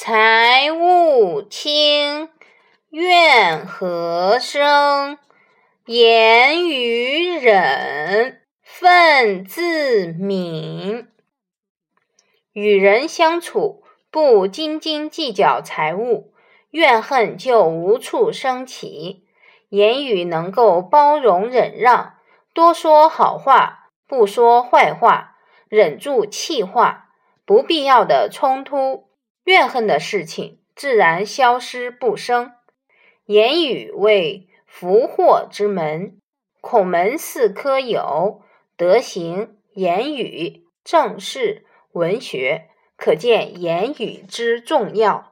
财物轻，怨何生？言语忍，忿自泯。与人相处，不斤斤计较财物，怨恨就无处生起；言语能够包容忍让，多说好话，不说坏话，忍住气话，不必要的冲突。怨恨的事情自然消失不生。言语为福祸之门，孔门四科有德行、言语、政事、文学，可见言语之重要。